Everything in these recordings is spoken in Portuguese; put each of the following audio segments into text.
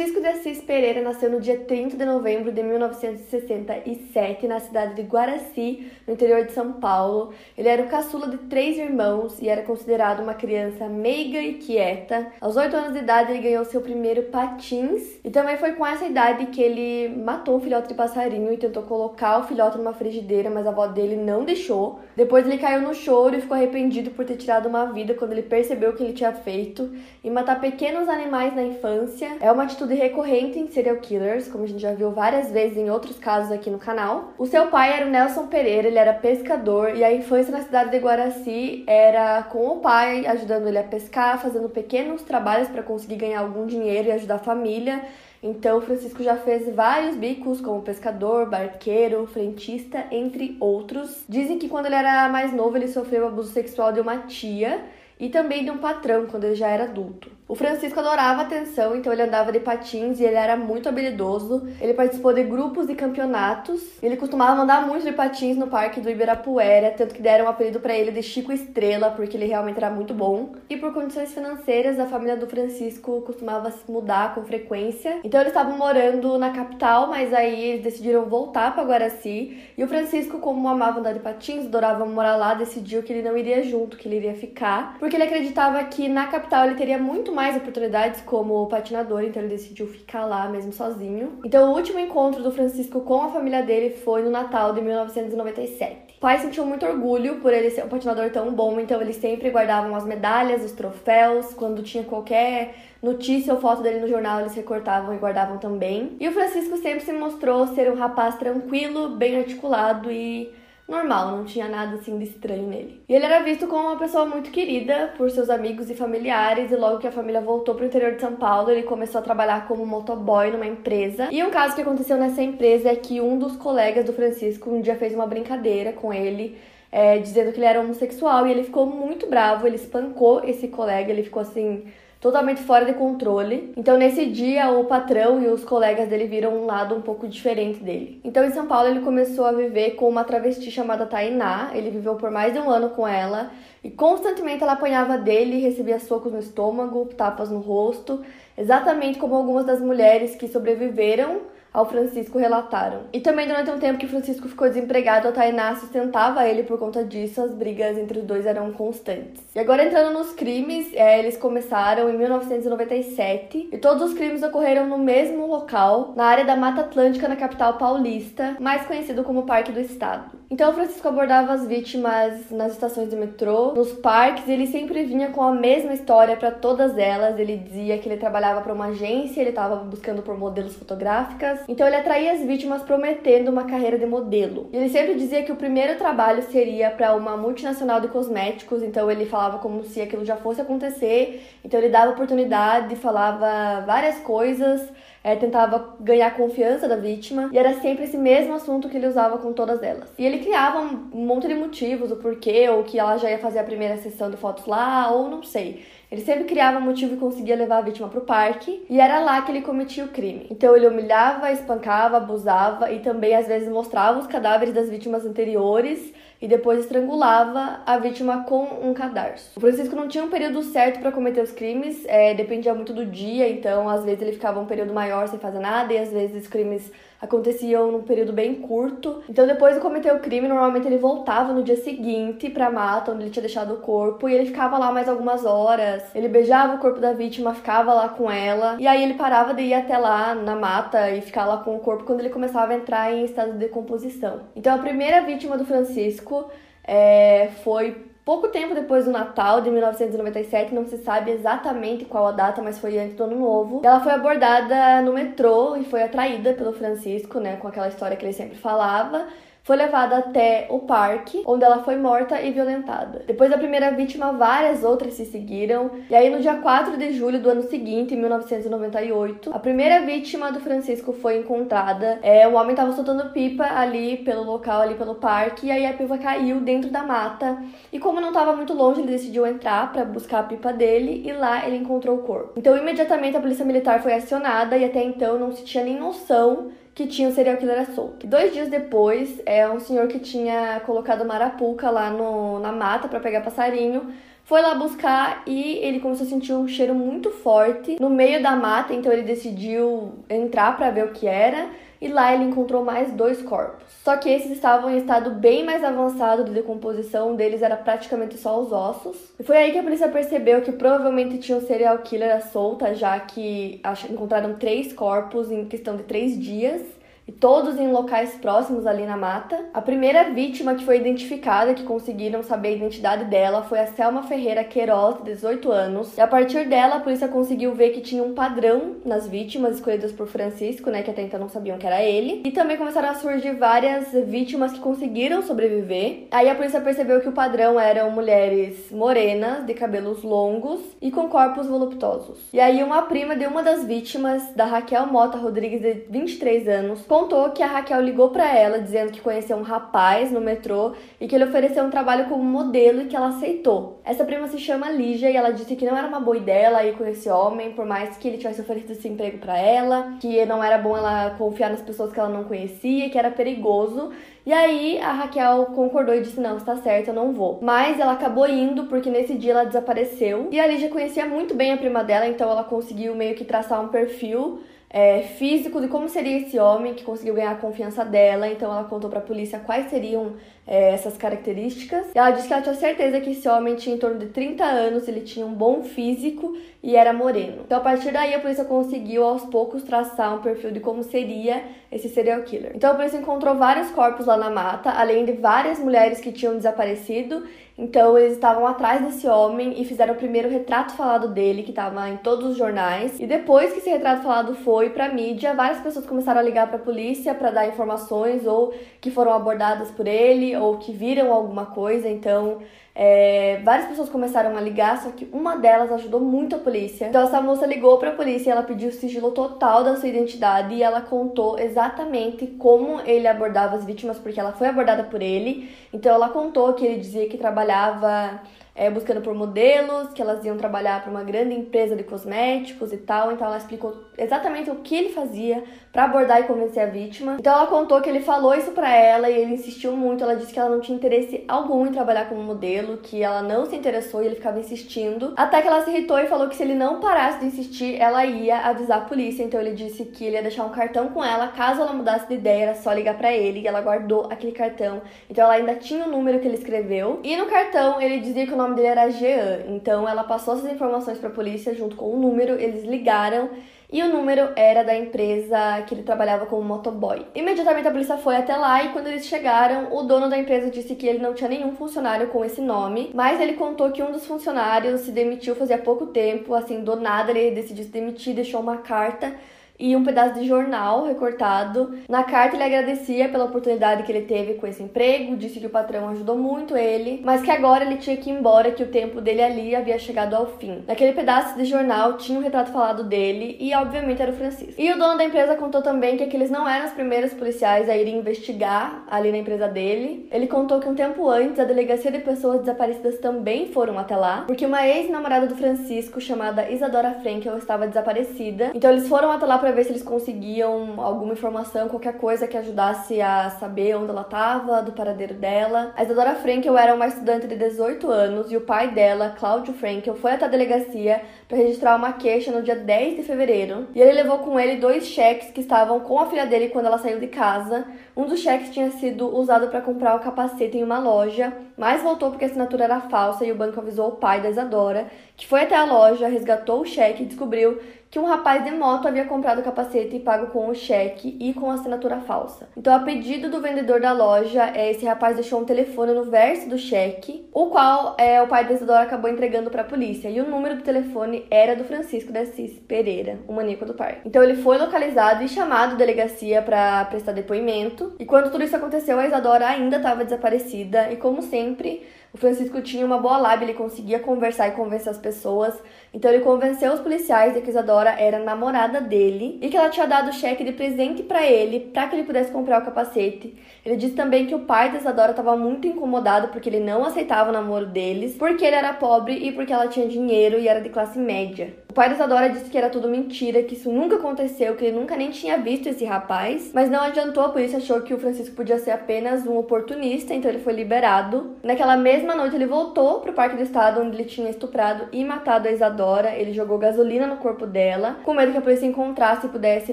Francisco de Assis Pereira nasceu no dia 30 de novembro de 1967 na cidade de Guaraci, no interior de São Paulo. Ele era o caçula de três irmãos e era considerado uma criança meiga e quieta. Aos oito anos de idade, ele ganhou seu primeiro patins e também foi com essa idade que ele matou um filhote de passarinho e tentou colocar o filhote numa frigideira, mas a avó dele não deixou. Depois ele caiu no choro e ficou arrependido por ter tirado uma vida quando ele percebeu o que ele tinha feito. E matar pequenos animais na infância é uma atitude recorrente em serial killers, como a gente já viu várias vezes em outros casos aqui no canal. O seu pai era o Nelson Pereira, ele era pescador e a infância na cidade de Guaraci era com o pai ajudando ele a pescar, fazendo pequenos trabalhos para conseguir ganhar algum dinheiro e ajudar a família. Então, Francisco já fez vários bicos como pescador, barqueiro, frentista, entre outros. Dizem que quando ele era mais novo, ele sofreu abuso sexual de uma tia e também de um patrão quando ele já era adulto. O Francisco adorava atenção, então ele andava de patins e ele era muito habilidoso. Ele participou de grupos e campeonatos. Ele costumava andar muito de patins no parque do Ibirapuera, tanto que deram o um apelido para ele de Chico Estrela, porque ele realmente era muito bom. E por condições financeiras, a família do Francisco costumava se mudar com frequência. Então eles estavam morando na capital, mas aí eles decidiram voltar para Guaraci. E o Francisco, como amava andar de patins, adorava morar lá, decidiu que ele não iria junto, que ele iria ficar, porque ele acreditava que na capital ele teria muito mais mais oportunidades como patinador, então ele decidiu ficar lá mesmo sozinho. Então o último encontro do Francisco com a família dele foi no Natal de 1997. O pai sentiu muito orgulho por ele ser um patinador tão bom, então eles sempre guardavam as medalhas, os troféus, quando tinha qualquer notícia ou foto dele no jornal, eles recortavam e guardavam também. E o Francisco sempre se mostrou ser um rapaz tranquilo, bem articulado e normal, não tinha nada assim de estranho nele. E ele era visto como uma pessoa muito querida por seus amigos e familiares, e logo que a família voltou para o interior de São Paulo, ele começou a trabalhar como motoboy numa empresa. E um caso que aconteceu nessa empresa é que um dos colegas do Francisco um dia fez uma brincadeira com ele. É, dizendo que ele era homossexual e ele ficou muito bravo, ele espancou esse colega, ele ficou assim totalmente fora de controle. Então, nesse dia, o patrão e os colegas dele viram um lado um pouco diferente dele. Então, em São Paulo, ele começou a viver com uma travesti chamada Tainá. Ele viveu por mais de um ano com ela e constantemente ela apanhava dele, recebia socos no estômago, tapas no rosto, exatamente como algumas das mulheres que sobreviveram ao Francisco relataram. E também durante um tempo que Francisco ficou desempregado, a Tainá sustentava ele por conta disso, as brigas entre os dois eram constantes. E agora entrando nos crimes, é, eles começaram em 1997 e todos os crimes ocorreram no mesmo local, na área da Mata Atlântica, na capital paulista, mais conhecido como Parque do Estado. Então Francisco abordava as vítimas nas estações de metrô, nos parques, e ele sempre vinha com a mesma história para todas elas. Ele dizia que ele trabalhava para uma agência, ele estava buscando por modelos fotográficas então ele atraía as vítimas prometendo uma carreira de modelo. Ele sempre dizia que o primeiro trabalho seria para uma multinacional de cosméticos, então ele falava como se aquilo já fosse acontecer. Então ele dava oportunidade, falava várias coisas, é, tentava ganhar a confiança da vítima, e era sempre esse mesmo assunto que ele usava com todas elas. E ele criava um monte de motivos, o porquê, ou que ela já ia fazer a primeira sessão de fotos lá, ou não sei. Ele sempre criava motivo e conseguia levar a vítima para o parque, e era lá que ele cometia o crime. Então ele humilhava, espancava, abusava e também às vezes mostrava os cadáveres das vítimas anteriores e depois estrangulava a vítima com um cadarço. O Francisco não tinha um período certo para cometer os crimes, é, dependia muito do dia, então às vezes ele ficava um período maior sem fazer nada e às vezes os crimes aconteciam num período bem curto. Então, depois de cometer o crime, normalmente ele voltava no dia seguinte pra mata, onde ele tinha deixado o corpo, e ele ficava lá mais algumas horas. Ele beijava o corpo da vítima, ficava lá com ela, e aí ele parava de ir até lá na mata e ficar lá com o corpo quando ele começava a entrar em estado de decomposição. Então, a primeira vítima do Francisco é, foi Pouco tempo depois do Natal de 1997, não se sabe exatamente qual a data, mas foi antes do Ano Novo, ela foi abordada no metrô e foi atraída pelo Francisco, né, com aquela história que ele sempre falava. Foi levada até o parque, onde ela foi morta e violentada. Depois da primeira vítima, várias outras se seguiram, e aí no dia 4 de julho do ano seguinte, em 1998, a primeira vítima do Francisco foi encontrada. É, o homem estava soltando pipa ali pelo local, ali pelo parque, e aí a pipa caiu dentro da mata. E como não estava muito longe, ele decidiu entrar para buscar a pipa dele, e lá ele encontrou o corpo. Então, imediatamente a polícia militar foi acionada, e até então não se tinha nem noção que tinha o serial killer solto. Dois dias depois, é um senhor que tinha colocado marapuca lá no, na mata para pegar passarinho foi lá buscar e ele começou a sentir um cheiro muito forte no meio da mata, então ele decidiu entrar para ver o que era e lá ele encontrou mais dois corpos. Só que esses estavam em estado bem mais avançado de decomposição, um deles era praticamente só os ossos. E foi aí que a polícia percebeu que provavelmente tinha um serial killer à solta, já que encontraram três corpos em questão de três dias todos em locais próximos ali na mata. A primeira vítima que foi identificada, que conseguiram saber a identidade dela, foi a Selma Ferreira Queiroz, de 18 anos. E a partir dela, a polícia conseguiu ver que tinha um padrão nas vítimas escolhidas por Francisco, né, que até então não sabiam que era ele. E também começaram a surgir várias vítimas que conseguiram sobreviver. Aí a polícia percebeu que o padrão eram mulheres morenas, de cabelos longos e com corpos voluptuosos. E aí uma prima de uma das vítimas, da Raquel Mota Rodrigues, de 23 anos, contou que a Raquel ligou para ela dizendo que conheceu um rapaz no metrô e que ele ofereceu um trabalho como modelo e que ela aceitou. Essa prima se chama Lígia e ela disse que não era uma boa ideia ela ir com esse homem, por mais que ele tivesse oferecido esse emprego para ela, que não era bom ela confiar nas pessoas que ela não conhecia, que era perigoso. E aí a Raquel concordou e disse: Não, está certo, eu não vou. Mas ela acabou indo porque nesse dia ela desapareceu. E a Lígia conhecia muito bem a prima dela, então ela conseguiu meio que traçar um perfil é, físico de como seria esse homem que conseguiu ganhar a confiança dela. Então ela contou para a polícia quais seriam é, essas características. E ela disse que ela tinha certeza que esse homem tinha em torno de 30 anos, ele tinha um bom físico e era moreno. Então a partir daí a polícia conseguiu aos poucos traçar um perfil de como seria esse serial killer. Então a polícia encontrou vários corpos lá na mata, além de várias mulheres que tinham desaparecido então eles estavam atrás desse homem e fizeram o primeiro retrato falado dele, que estava em todos os jornais. E depois que esse retrato falado foi para mídia, várias pessoas começaram a ligar para a polícia para dar informações ou que foram abordadas por ele ou que viram alguma coisa. Então é, várias pessoas começaram a ligar, só que uma delas ajudou muito a polícia. Então essa moça ligou para a polícia, ela pediu o sigilo total da sua identidade e ela contou exatamente como ele abordava as vítimas, porque ela foi abordada por ele. Então ela contou que ele dizia que trabalhava é, buscando por modelos, que elas iam trabalhar para uma grande empresa de cosméticos e tal. Então ela explicou exatamente o que ele fazia para abordar e convencer a vítima. Então ela contou que ele falou isso para ela e ele insistiu muito. Ela disse que ela não tinha interesse algum em trabalhar como modelo, que ela não se interessou e ele ficava insistindo. Até que ela se irritou e falou que se ele não parasse de insistir, ela ia avisar a polícia. Então ele disse que ele ia deixar um cartão com ela, caso ela mudasse de ideia, era só ligar para ele. E ela guardou aquele cartão. Então ela ainda tinha o número que ele escreveu. E no cartão ele dizia que o nome nome dele era Jean. Então ela passou essas informações para a polícia junto com o número, eles ligaram e o número era da empresa que ele trabalhava como motoboy. Imediatamente a polícia foi até lá e quando eles chegaram, o dono da empresa disse que ele não tinha nenhum funcionário com esse nome, mas ele contou que um dos funcionários se demitiu fazia pouco tempo, assim, do nada ele decidiu se demitir, deixou uma carta e um pedaço de jornal recortado. Na carta ele agradecia pela oportunidade que ele teve com esse emprego, disse que o patrão ajudou muito ele, mas que agora ele tinha que ir embora, que o tempo dele ali havia chegado ao fim. Naquele pedaço de jornal tinha um retrato falado dele e obviamente era o Francisco. E o dono da empresa contou também que aqueles não eram os primeiros policiais a irem investigar ali na empresa dele. Ele contou que um tempo antes a delegacia de pessoas desaparecidas também foram até lá, porque uma ex-namorada do Francisco chamada Isadora Frankel estava desaparecida. Então eles foram até lá para para ver se eles conseguiam alguma informação, qualquer coisa que ajudasse a saber onde ela estava, do paradeiro dela. A Isadora Frankel era uma estudante de 18 anos e o pai dela, Cláudio Frankel, foi até a delegacia para registrar uma queixa no dia 10 de fevereiro. E ele levou com ele dois cheques que estavam com a filha dele quando ela saiu de casa. Um dos cheques tinha sido usado para comprar o capacete em uma loja, mas voltou porque a assinatura era falsa e o banco avisou o pai da Isadora que foi até a loja, resgatou o cheque e descobriu que um rapaz de moto havia comprado o capacete e pago com o cheque e com assinatura falsa. Então, a pedido do vendedor da loja, é, esse rapaz deixou um telefone no verso do cheque, o qual é, o pai da Isadora acabou entregando para a polícia. E o número do telefone era do Francisco de Assis Pereira, o maníaco do parque. Então, ele foi localizado e chamado à delegacia para prestar depoimento. E quando tudo isso aconteceu, a Isadora ainda estava desaparecida e, como sempre, o Francisco tinha uma boa lábia, ele conseguia conversar e convencer as pessoas. Então ele convenceu os policiais de que Isadora era namorada dele e que ela tinha dado o cheque de presente para ele para que ele pudesse comprar o capacete. Ele disse também que o pai de Isadora estava muito incomodado porque ele não aceitava o namoro deles, porque ele era pobre e porque ela tinha dinheiro e era de classe média. O pai da Isadora disse que era tudo mentira, que isso nunca aconteceu, que ele nunca nem tinha visto esse rapaz, mas não adiantou, a polícia achou que o Francisco podia ser apenas um oportunista, então ele foi liberado. Naquela mesma noite ele voltou pro Parque do Estado, onde ele tinha estuprado e matado a Isadora. Ele jogou gasolina no corpo dela, com medo que a polícia encontrasse e pudesse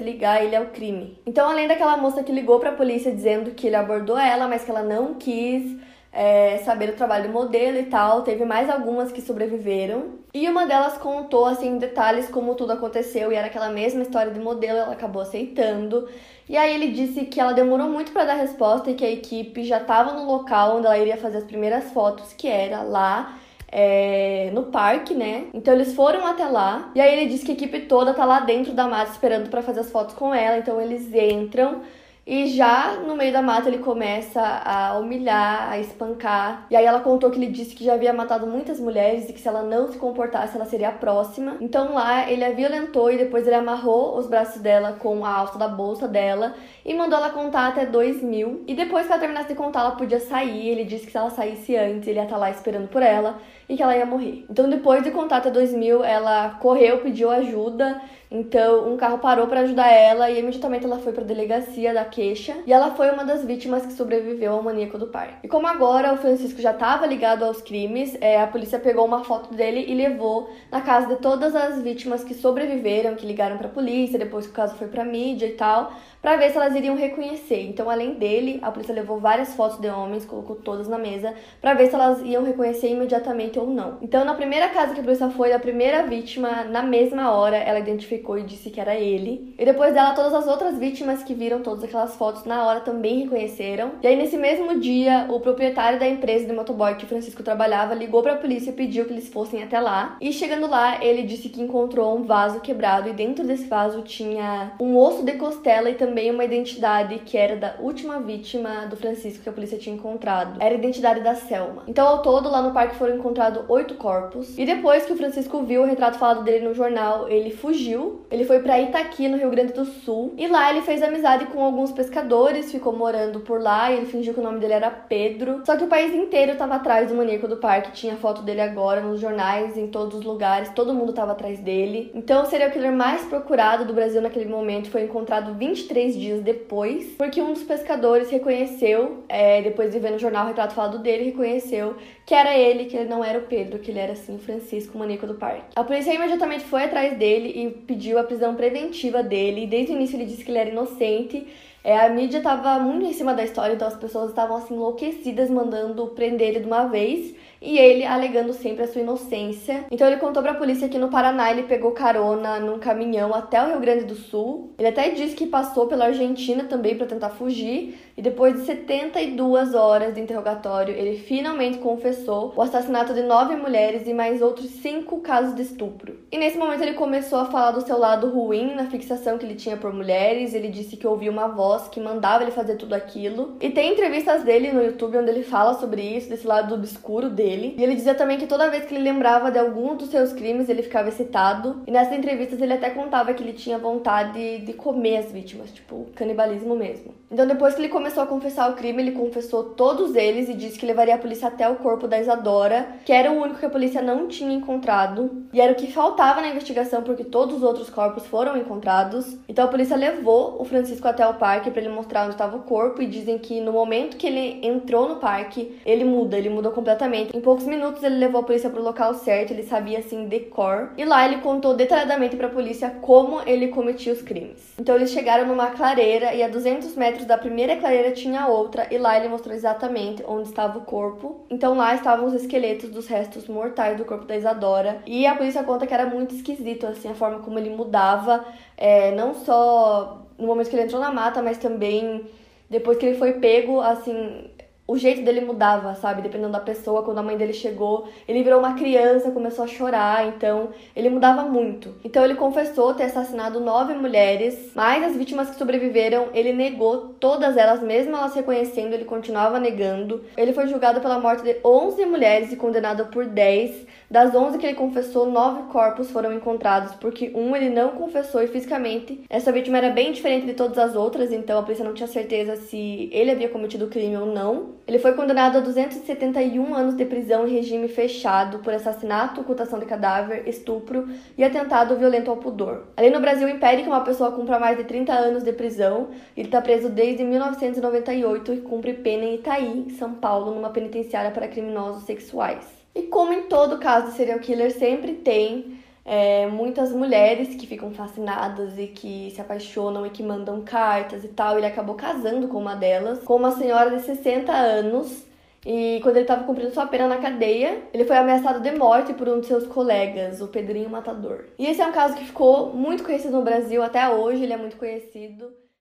ligar ele ao crime. Então, além daquela moça que ligou para a polícia dizendo que ele abordou ela, mas que ela não quis é, saber o trabalho do modelo e tal. Teve mais algumas que sobreviveram. E uma delas contou, assim, em detalhes como tudo aconteceu. E era aquela mesma história de modelo, ela acabou aceitando. E aí ele disse que ela demorou muito para dar resposta e que a equipe já estava no local onde ela iria fazer as primeiras fotos, que era lá é, no parque, né? Então eles foram até lá. E aí ele disse que a equipe toda tá lá dentro da mata esperando para fazer as fotos com ela. Então eles entram. E já no meio da mata ele começa a humilhar, a espancar. E aí ela contou que ele disse que já havia matado muitas mulheres e que se ela não se comportasse, ela seria a próxima. Então lá ele a violentou e depois ele amarrou os braços dela com a alça da bolsa dela e mandou ela contar até dois mil. E depois que ela terminasse de contar, ela podia sair. Ele disse que se ela saísse antes, ele ia estar lá esperando por ela e que ela ia morrer. Então depois de contar até dois mil, ela correu, pediu ajuda então, um carro parou para ajudar ela e imediatamente ela foi para a delegacia da queixa e ela foi uma das vítimas que sobreviveu ao maníaco do parque. E como agora o Francisco já estava ligado aos crimes, é, a polícia pegou uma foto dele e levou na casa de todas as vítimas que sobreviveram, que ligaram para a polícia depois que o caso foi para mídia e tal, para ver se elas iriam reconhecer. Então, além dele, a polícia levou várias fotos de homens, colocou todas na mesa, para ver se elas iam reconhecer imediatamente ou não. Então, na primeira casa que a polícia foi, a primeira vítima, na mesma hora, ela identificou e disse que era ele. E depois dela, todas as outras vítimas que viram todas aquelas fotos na hora também reconheceram. E aí, nesse mesmo dia, o proprietário da empresa de motoboy que Francisco trabalhava ligou para a polícia e pediu que eles fossem até lá. E chegando lá, ele disse que encontrou um vaso quebrado e dentro desse vaso tinha um osso de costela e também também uma identidade que era da última vítima do Francisco que a polícia tinha encontrado. Era a identidade da Selma. Então, ao todo, lá no parque foram encontrados oito corpos. E depois que o Francisco viu o retrato falado dele no jornal, ele fugiu. Ele foi para Itaqui, no Rio Grande do Sul. E lá ele fez amizade com alguns pescadores, ficou morando por lá. E ele fingiu que o nome dele era Pedro. Só que o país inteiro estava atrás do maníaco do parque. Tinha foto dele agora nos jornais, em todos os lugares. Todo mundo estava atrás dele. Então, o serial killer mais procurado do Brasil naquele momento foi encontrado 23 três dias depois, porque um dos pescadores reconheceu, é, depois de ver no jornal o retrato falado dele, reconheceu que era ele, que ele não era o Pedro, que ele era sim Francisco, o do parque. A polícia imediatamente foi atrás dele e pediu a prisão preventiva dele, e desde o início ele disse que ele era inocente. É, a mídia estava muito em cima da história, então as pessoas estavam assim enlouquecidas mandando prender ele de uma vez e ele alegando sempre a sua inocência. Então ele contou para a polícia que no Paraná ele pegou carona num caminhão até o Rio Grande do Sul. Ele até disse que passou pela Argentina também para tentar fugir e depois de 72 horas de interrogatório, ele finalmente confessou o assassinato de nove mulheres e mais outros cinco casos de estupro. E nesse momento ele começou a falar do seu lado ruim na fixação que ele tinha por mulheres. Ele disse que ouvia uma voz que mandava ele fazer tudo aquilo. E tem entrevistas dele no YouTube onde ele fala sobre isso, desse lado obscuro dele dele. E ele dizia também que toda vez que ele lembrava de algum dos seus crimes, ele ficava excitado. E nessas entrevistas ele até contava que ele tinha vontade de comer as vítimas, tipo, canibalismo mesmo. Então depois que ele começou a confessar o crime, ele confessou todos eles e disse que levaria a polícia até o corpo da Isadora, que era o único que a polícia não tinha encontrado. E era o que faltava na investigação, porque todos os outros corpos foram encontrados. Então a polícia levou o Francisco até o parque para ele mostrar onde estava o corpo e dizem que no momento que ele entrou no parque, ele muda, ele mudou completamente. Em poucos minutos ele levou a polícia pro local certo, ele sabia assim decor, e lá ele contou detalhadamente para a polícia como ele cometia os crimes. Então eles chegaram numa clareira e a 200 metros da primeira clareira tinha outra e lá ele mostrou exatamente onde estava o corpo. Então lá estavam os esqueletos dos restos mortais do corpo da Isadora e a polícia conta que era muito esquisito assim a forma como ele mudava, é, não só no momento que ele entrou na mata, mas também depois que ele foi pego, assim, o jeito dele mudava, sabe? Dependendo da pessoa. Quando a mãe dele chegou, ele virou uma criança, começou a chorar, então ele mudava muito. Então ele confessou ter assassinado nove mulheres, mas as vítimas que sobreviveram, ele negou todas elas, mesmo elas reconhecendo, ele continuava negando. Ele foi julgado pela morte de 11 mulheres e condenado por 10. Das 11 que ele confessou, nove corpos foram encontrados, porque um ele não confessou e fisicamente essa vítima era bem diferente de todas as outras, então a polícia não tinha certeza se ele havia cometido o crime ou não. Ele foi condenado a 271 anos de prisão em regime fechado por assassinato, ocultação de cadáver, estupro e atentado violento ao pudor. A lei no Brasil impede que uma pessoa cumpra mais de 30 anos de prisão. Ele está preso desde 1998 e cumpre pena em Itaí, São Paulo, numa penitenciária para criminosos sexuais. E como em todo caso serial killer, sempre tem é, muitas mulheres que ficam fascinadas e que se apaixonam e que mandam cartas e tal. Ele acabou casando com uma delas, com uma senhora de 60 anos. E quando ele estava cumprindo sua pena na cadeia, ele foi ameaçado de morte por um de seus colegas, o Pedrinho Matador. E esse é um caso que ficou muito conhecido no Brasil até hoje, ele é muito conhecido.